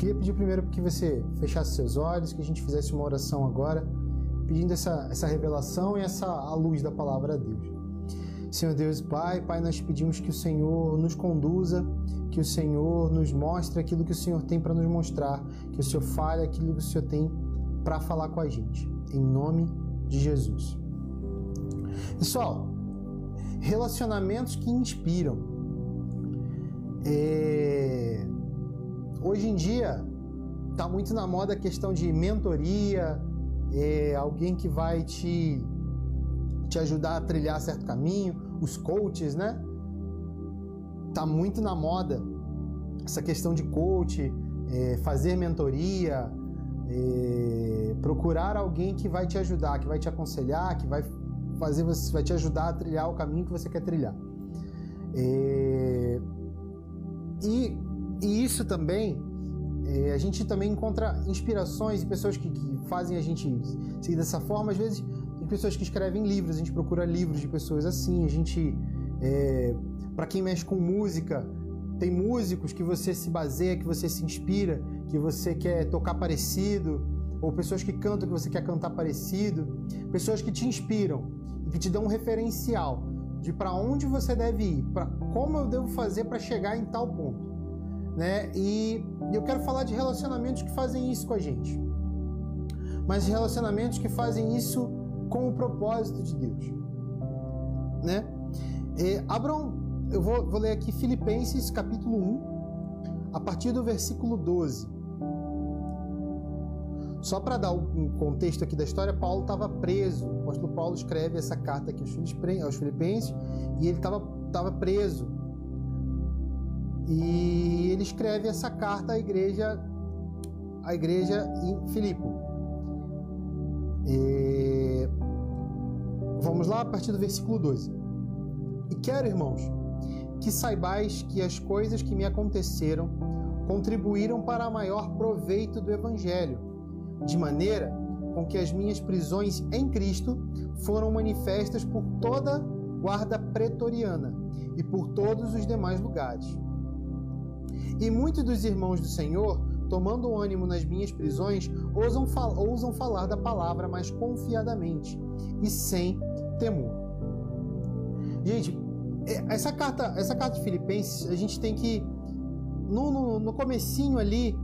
queria pedir primeiro que você fechasse seus olhos, que a gente fizesse uma oração agora, pedindo essa, essa revelação e essa a luz da palavra a Deus. Senhor Deus Pai, Pai, nós pedimos que o Senhor nos conduza, que o Senhor nos mostre aquilo que o Senhor tem para nos mostrar, que o Senhor fale aquilo que o Senhor tem para falar com a gente. Em nome de Jesus. Pessoal, relacionamentos que inspiram. É... Hoje em dia está muito na moda a questão de mentoria, é alguém que vai te te ajudar a trilhar certo caminho, os coaches, né? Tá muito na moda essa questão de coach, é, fazer mentoria, é, procurar alguém que vai te ajudar, que vai te aconselhar, que vai fazer você, vai te ajudar a trilhar o caminho que você quer trilhar. É, e, e, isso também, é, a gente também encontra inspirações e pessoas que, que fazem a gente seguir dessa forma, às vezes pessoas que escrevem livros, a gente procura livros de pessoas assim, a gente. É, para quem mexe com música, tem músicos que você se baseia, que você se inspira, que você quer tocar parecido, ou pessoas que cantam que você quer cantar parecido, pessoas que te inspiram e que te dão um referencial de para onde você deve ir, para como eu devo fazer para chegar em tal ponto, né? E eu quero falar de relacionamentos que fazem isso com a gente, mas relacionamentos que fazem isso com o propósito de Deus. Né? E, abram, eu vou, vou ler aqui Filipenses capítulo 1, a partir do versículo 12. Só para dar um contexto aqui da história, Paulo estava preso. O apóstolo Paulo escreve essa carta aqui aos Filipenses e ele estava preso. E ele escreve essa carta à igreja, à igreja em Filipe. E... Vamos lá a partir do versículo 12. E quero, irmãos, que saibais que as coisas que me aconteceram contribuíram para maior proveito do Evangelho, de maneira com que as minhas prisões em Cristo foram manifestas por toda guarda pretoriana e por todos os demais lugares. E muitos dos irmãos do Senhor tomando ânimo nas minhas prisões, ousam, fal ousam falar da palavra mais confiadamente e sem temor. Gente, é, essa carta, essa carta de Filipenses, a gente tem que no, no, no comecinho ali,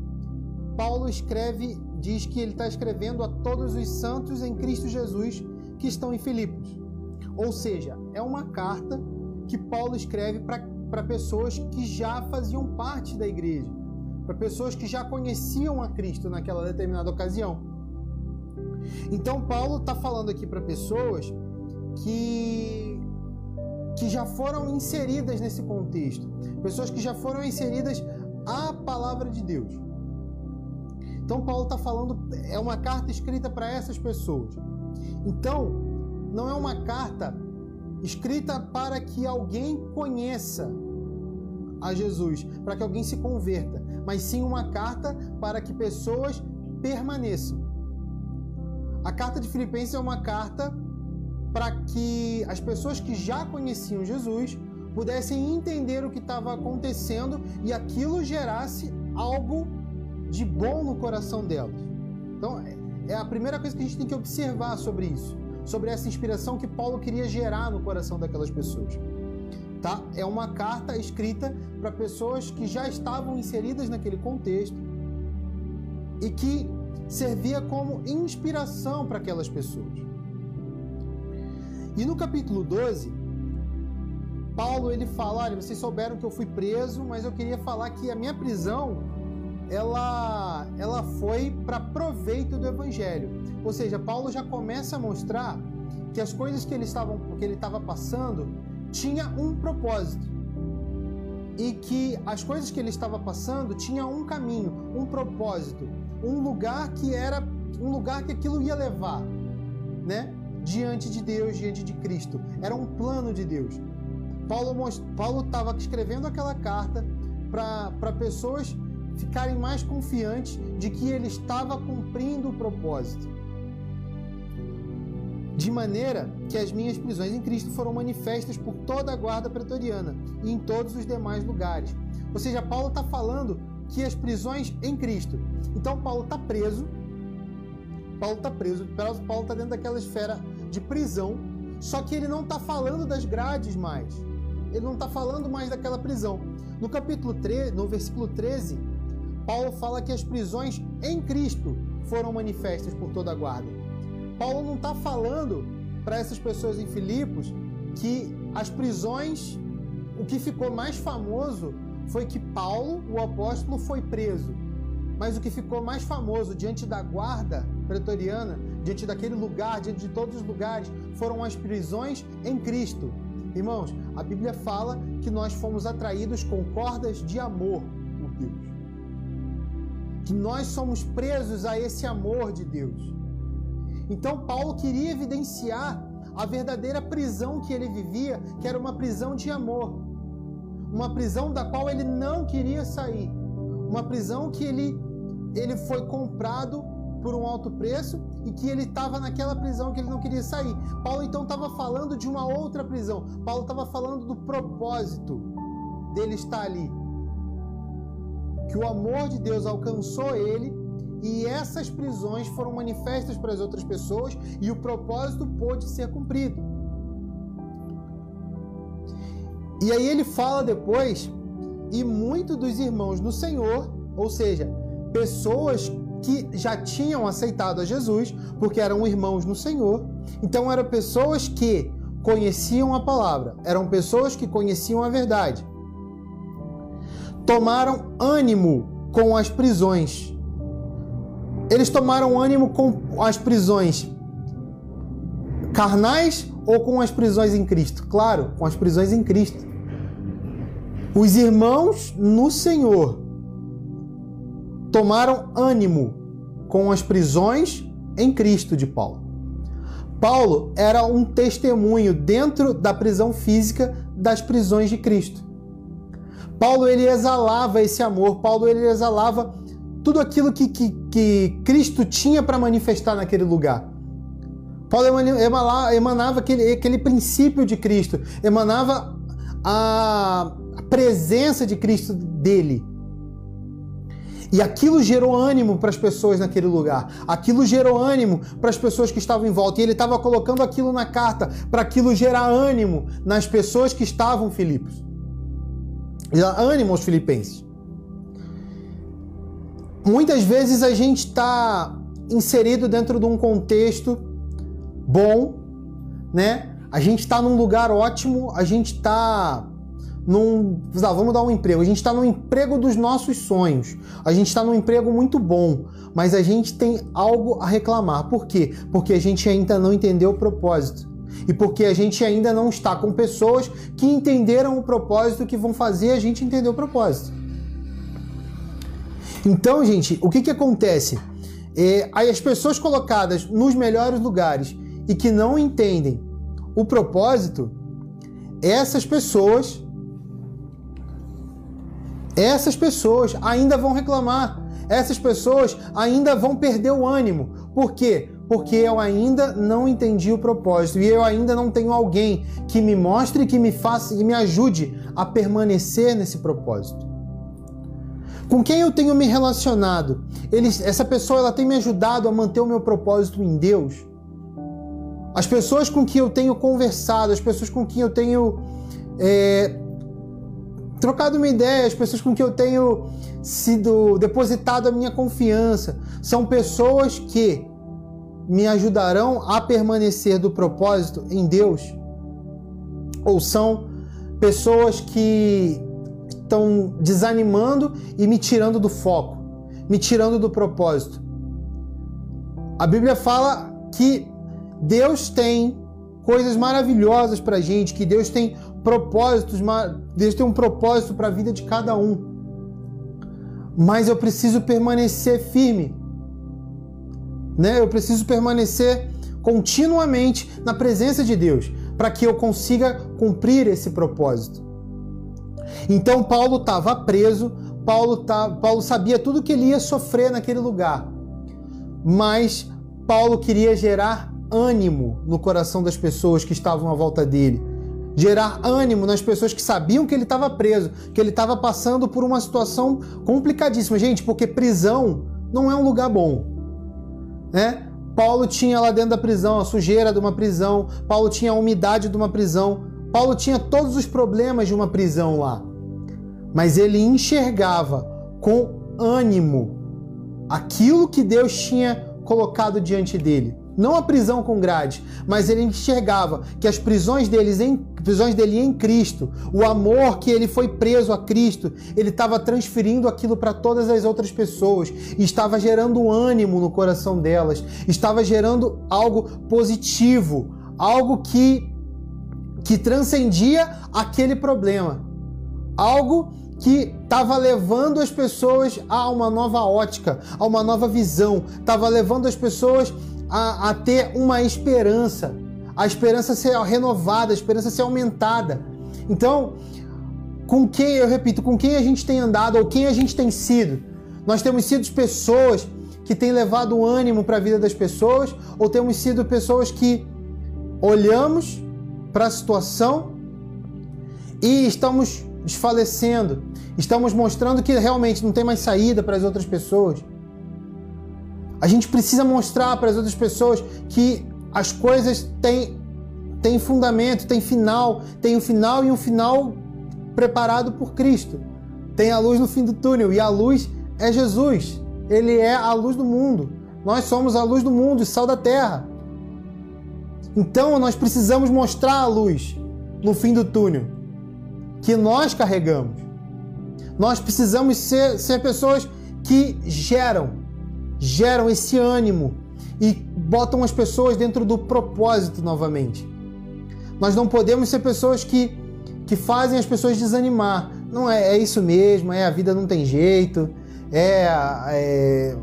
Paulo escreve, diz que ele está escrevendo a todos os santos em Cristo Jesus que estão em Filipos. Ou seja, é uma carta que Paulo escreve para pessoas que já faziam parte da igreja para pessoas que já conheciam a Cristo naquela determinada ocasião. Então Paulo está falando aqui para pessoas que que já foram inseridas nesse contexto, pessoas que já foram inseridas à palavra de Deus. Então Paulo está falando é uma carta escrita para essas pessoas. Então não é uma carta escrita para que alguém conheça a Jesus, para que alguém se converta, mas sim uma carta para que pessoas permaneçam. A carta de Filipenses é uma carta para que as pessoas que já conheciam Jesus pudessem entender o que estava acontecendo e aquilo gerasse algo de bom no coração delas. Então, é a primeira coisa que a gente tem que observar sobre isso, sobre essa inspiração que Paulo queria gerar no coração daquelas pessoas tá? É uma carta escrita para pessoas que já estavam inseridas naquele contexto e que servia como inspiração para aquelas pessoas. E no capítulo 12, Paulo ele fala: olha, vocês souberam que eu fui preso, mas eu queria falar que a minha prisão ela, ela foi para proveito do evangelho. Ou seja, Paulo já começa a mostrar que as coisas que ele estava que ele estava passando tinha um propósito e que as coisas que ele estava passando tinha um caminho, um propósito, um lugar que era um lugar que aquilo ia levar, né? Diante de Deus, diante de Cristo. Era um plano de Deus. Paulo estava escrevendo aquela carta para pessoas ficarem mais confiantes de que ele estava cumprindo o propósito de maneira que as minhas prisões em Cristo foram manifestas por toda a guarda pretoriana e em todos os demais lugares. Ou seja, Paulo está falando que as prisões em Cristo. Então Paulo está preso. Paulo está preso. Paulo está dentro daquela esfera de prisão. Só que ele não está falando das grades mais. Ele não está falando mais daquela prisão. No capítulo 3, no versículo 13, Paulo fala que as prisões em Cristo foram manifestas por toda a guarda. Paulo não está falando para essas pessoas em Filipos que as prisões, o que ficou mais famoso foi que Paulo, o apóstolo, foi preso. Mas o que ficou mais famoso diante da guarda pretoriana, diante daquele lugar, diante de todos os lugares, foram as prisões em Cristo. Irmãos, a Bíblia fala que nós fomos atraídos com cordas de amor por Deus. Que nós somos presos a esse amor de Deus. Então, Paulo queria evidenciar a verdadeira prisão que ele vivia, que era uma prisão de amor. Uma prisão da qual ele não queria sair. Uma prisão que ele, ele foi comprado por um alto preço e que ele estava naquela prisão que ele não queria sair. Paulo então estava falando de uma outra prisão. Paulo estava falando do propósito dele estar ali. Que o amor de Deus alcançou ele e essas prisões foram manifestas para as outras pessoas e o propósito pôde ser cumprido. E aí ele fala depois, e muitos dos irmãos no Senhor, ou seja, pessoas que já tinham aceitado a Jesus, porque eram irmãos no Senhor. Então eram pessoas que conheciam a palavra, eram pessoas que conheciam a verdade. Tomaram ânimo com as prisões. Eles tomaram ânimo com as prisões carnais ou com as prisões em Cristo? Claro, com as prisões em Cristo. Os irmãos no Senhor tomaram ânimo com as prisões em Cristo de Paulo. Paulo era um testemunho dentro da prisão física das prisões de Cristo. Paulo ele exalava esse amor, Paulo ele exalava tudo aquilo que, que, que Cristo tinha para manifestar naquele lugar. Paulo emanava aquele, aquele princípio de Cristo, emanava a presença de Cristo dele. E aquilo gerou ânimo para as pessoas naquele lugar. Aquilo gerou ânimo para as pessoas que estavam em volta. E ele estava colocando aquilo na carta para aquilo gerar ânimo nas pessoas que estavam em Filipos. Ânimo aos filipenses. Muitas vezes a gente está inserido dentro de um contexto bom, né? A gente está num lugar ótimo, a gente está num. Ah, vamos dar um emprego. A gente está no emprego dos nossos sonhos. A gente está num emprego muito bom, mas a gente tem algo a reclamar. Por quê? Porque a gente ainda não entendeu o propósito. E porque a gente ainda não está com pessoas que entenderam o propósito que vão fazer a gente entender o propósito. Então, gente, o que, que acontece? É, as pessoas colocadas nos melhores lugares e que não entendem o propósito, essas pessoas essas pessoas ainda vão reclamar. Essas pessoas ainda vão perder o ânimo. Por quê? Porque eu ainda não entendi o propósito e eu ainda não tenho alguém que me mostre, que me faça e me ajude a permanecer nesse propósito. Com quem eu tenho me relacionado? Essa pessoa ela tem me ajudado a manter o meu propósito em Deus. As pessoas com quem eu tenho conversado, as pessoas com quem eu tenho é, trocado uma ideia, as pessoas com quem eu tenho sido depositado a minha confiança, são pessoas que me ajudarão a permanecer do propósito em Deus? Ou são pessoas que estão desanimando e me tirando do foco, me tirando do propósito? A Bíblia fala que Deus tem coisas maravilhosas para gente, que Deus tem propósitos, Deus tem um propósito para a vida de cada um. Mas eu preciso permanecer firme. Né? Eu preciso permanecer continuamente na presença de Deus, para que eu consiga cumprir esse propósito. Então Paulo estava preso, Paulo, tá, Paulo sabia tudo que ele ia sofrer naquele lugar. Mas Paulo queria gerar ânimo no coração das pessoas que estavam à volta dele gerar ânimo nas pessoas que sabiam que ele estava preso, que ele estava passando por uma situação complicadíssima. Gente, porque prisão não é um lugar bom, né? Paulo tinha lá dentro da prisão a sujeira de uma prisão, Paulo tinha a umidade de uma prisão, Paulo tinha todos os problemas de uma prisão lá. Mas ele enxergava com ânimo aquilo que Deus tinha colocado diante dele não a prisão com grade, mas ele enxergava que as prisões, deles em, prisões dele em Cristo, o amor que ele foi preso a Cristo, ele estava transferindo aquilo para todas as outras pessoas, estava gerando ânimo no coração delas, estava gerando algo positivo, algo que, que transcendia aquele problema, algo que estava levando as pessoas a uma nova ótica, a uma nova visão, estava levando as pessoas a, a ter uma esperança, a esperança ser renovada, a esperança ser aumentada. Então, com quem, eu repito, com quem a gente tem andado ou quem a gente tem sido? Nós temos sido pessoas que têm levado ânimo para a vida das pessoas ou temos sido pessoas que olhamos para a situação e estamos desfalecendo, estamos mostrando que realmente não tem mais saída para as outras pessoas? A gente precisa mostrar para as outras pessoas que as coisas têm, têm fundamento, têm final, tem um final e um final preparado por Cristo. Tem a luz no fim do túnel e a luz é Jesus. Ele é a luz do mundo. Nós somos a luz do mundo e sal da terra. Então nós precisamos mostrar a luz no fim do túnel que nós carregamos. Nós precisamos ser, ser pessoas que geram geram esse ânimo e botam as pessoas dentro do propósito novamente. Nós não podemos ser pessoas que, que fazem as pessoas desanimar. Não é, é isso mesmo, é a vida não tem jeito, é, é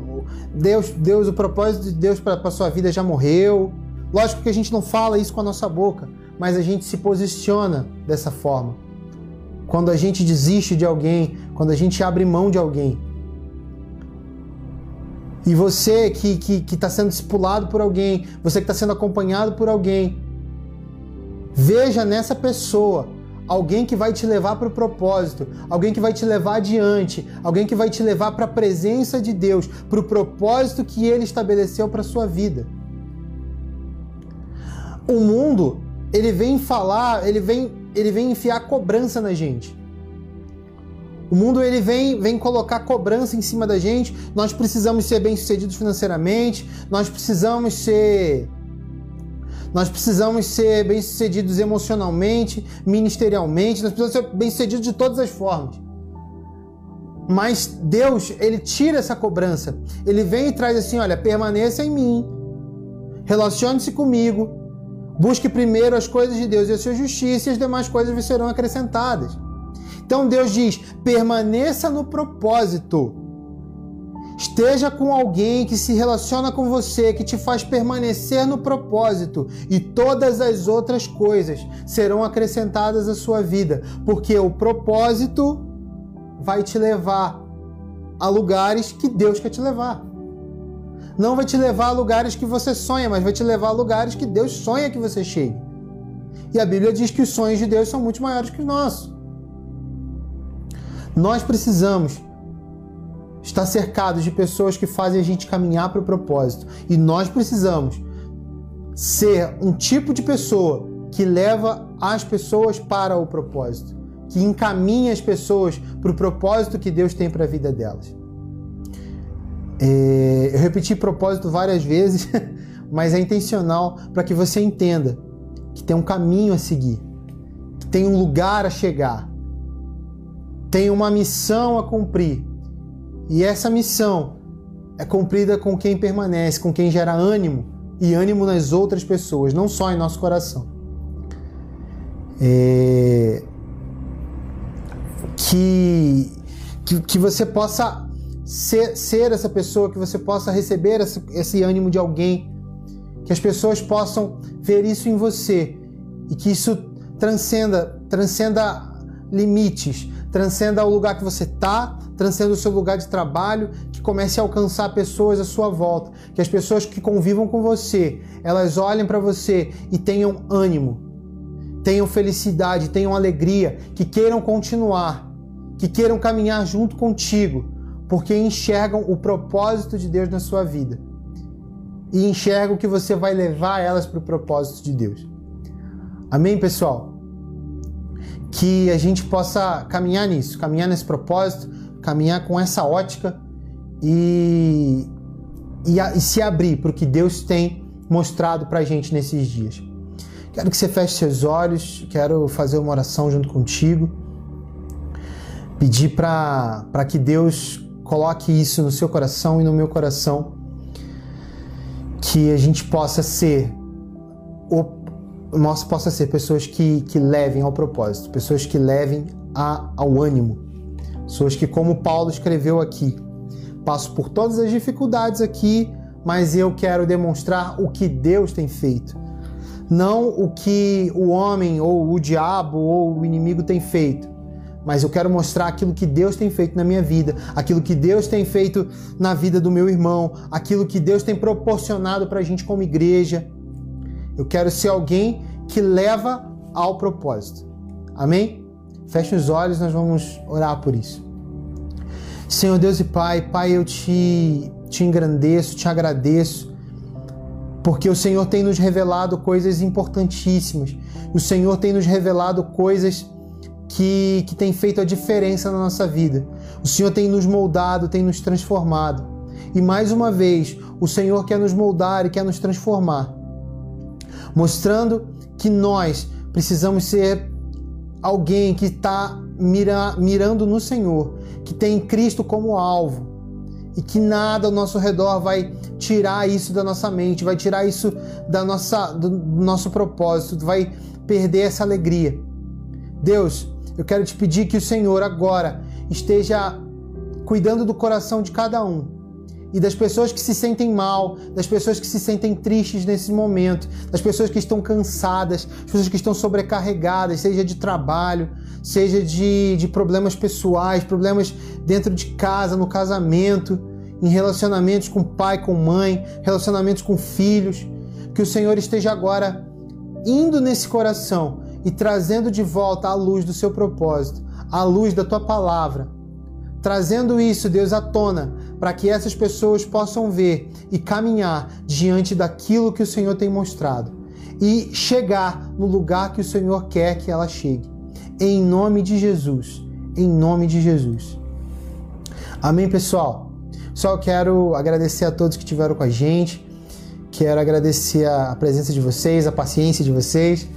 Deus, Deus, o propósito de Deus para a sua vida já morreu. Lógico que a gente não fala isso com a nossa boca, mas a gente se posiciona dessa forma. Quando a gente desiste de alguém, quando a gente abre mão de alguém, e você que está que, que tá sendo discipulado por alguém, você que está sendo acompanhado por alguém, veja nessa pessoa alguém que vai te levar para o propósito, alguém que vai te levar adiante, alguém que vai te levar para a presença de Deus, para o propósito que Ele estabeleceu para sua vida. O mundo, ele vem falar, ele vem, ele vem enfiar cobrança na gente. O mundo ele vem, vem colocar cobrança em cima da gente. Nós precisamos ser bem-sucedidos financeiramente, nós precisamos ser nós precisamos ser bem-sucedidos emocionalmente, ministerialmente, nós precisamos ser bem-sucedidos de todas as formas. Mas Deus, ele tira essa cobrança. Ele vem e traz assim, olha, permaneça em mim. Relacione-se comigo. Busque primeiro as coisas de Deus e a sua justiça, e as demais coisas serão acrescentadas. Então Deus diz: permaneça no propósito. Esteja com alguém que se relaciona com você, que te faz permanecer no propósito, e todas as outras coisas serão acrescentadas à sua vida, porque o propósito vai te levar a lugares que Deus quer te levar. Não vai te levar a lugares que você sonha, mas vai te levar a lugares que Deus sonha que você chegue. E a Bíblia diz que os sonhos de Deus são muito maiores que os nossos. Nós precisamos estar cercados de pessoas que fazem a gente caminhar para o propósito. E nós precisamos ser um tipo de pessoa que leva as pessoas para o propósito, que encaminha as pessoas para o propósito que Deus tem para a vida delas. É, eu repeti propósito várias vezes, mas é intencional para que você entenda que tem um caminho a seguir, que tem um lugar a chegar tem uma missão a cumprir. E essa missão é cumprida com quem permanece, com quem gera ânimo e ânimo nas outras pessoas, não só em nosso coração. É... Que, que, que você possa ser, ser essa pessoa, que você possa receber esse, esse ânimo de alguém, que as pessoas possam ver isso em você e que isso transcenda, transcenda limites, transcenda o lugar que você está, transcenda o seu lugar de trabalho, que comece a alcançar pessoas à sua volta, que as pessoas que convivam com você, elas olhem para você e tenham ânimo, tenham felicidade, tenham alegria, que queiram continuar, que queiram caminhar junto contigo, porque enxergam o propósito de Deus na sua vida e enxergam que você vai levar elas para o propósito de Deus. Amém, pessoal? Que a gente possa caminhar nisso, caminhar nesse propósito, caminhar com essa ótica e, e, e se abrir para o que Deus tem mostrado para a gente nesses dias. Quero que você feche seus olhos, quero fazer uma oração junto contigo, pedir para que Deus coloque isso no seu coração e no meu coração, que a gente possa ser, nós possa ser pessoas que, que levem ao propósito, pessoas que levem a, ao ânimo, pessoas que, como Paulo escreveu aqui, passo por todas as dificuldades aqui, mas eu quero demonstrar o que Deus tem feito não o que o homem ou o diabo ou o inimigo tem feito, mas eu quero mostrar aquilo que Deus tem feito na minha vida, aquilo que Deus tem feito na vida do meu irmão, aquilo que Deus tem proporcionado para a gente como igreja. Eu quero ser alguém que leva ao propósito. Amém? Feche os olhos, nós vamos orar por isso. Senhor Deus e Pai, Pai, eu te, te engrandeço, te agradeço porque o Senhor tem nos revelado coisas importantíssimas. O Senhor tem nos revelado coisas que, que têm feito a diferença na nossa vida. O Senhor tem nos moldado, tem nos transformado. E mais uma vez, o Senhor quer nos moldar e quer nos transformar, mostrando que nós precisamos ser alguém que está mira, mirando no Senhor, que tem Cristo como alvo e que nada ao nosso redor vai tirar isso da nossa mente, vai tirar isso da nossa, do nosso propósito, vai perder essa alegria. Deus, eu quero te pedir que o Senhor agora esteja cuidando do coração de cada um e das pessoas que se sentem mal, das pessoas que se sentem tristes nesse momento, das pessoas que estão cansadas, das pessoas que estão sobrecarregadas, seja de trabalho, seja de, de problemas pessoais, problemas dentro de casa, no casamento, em relacionamentos com pai, com mãe, relacionamentos com filhos. Que o Senhor esteja agora indo nesse coração e trazendo de volta a luz do seu propósito, a luz da tua palavra. Trazendo isso, Deus, à tona, para que essas pessoas possam ver e caminhar diante daquilo que o Senhor tem mostrado e chegar no lugar que o Senhor quer que ela chegue. Em nome de Jesus. Em nome de Jesus. Amém, pessoal? Só quero agradecer a todos que estiveram com a gente. Quero agradecer a presença de vocês, a paciência de vocês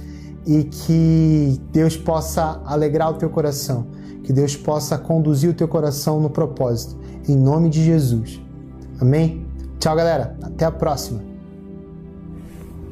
e que Deus possa alegrar o teu coração, que Deus possa conduzir o teu coração no propósito em nome de Jesus. Amém? Tchau, galera. Até a próxima.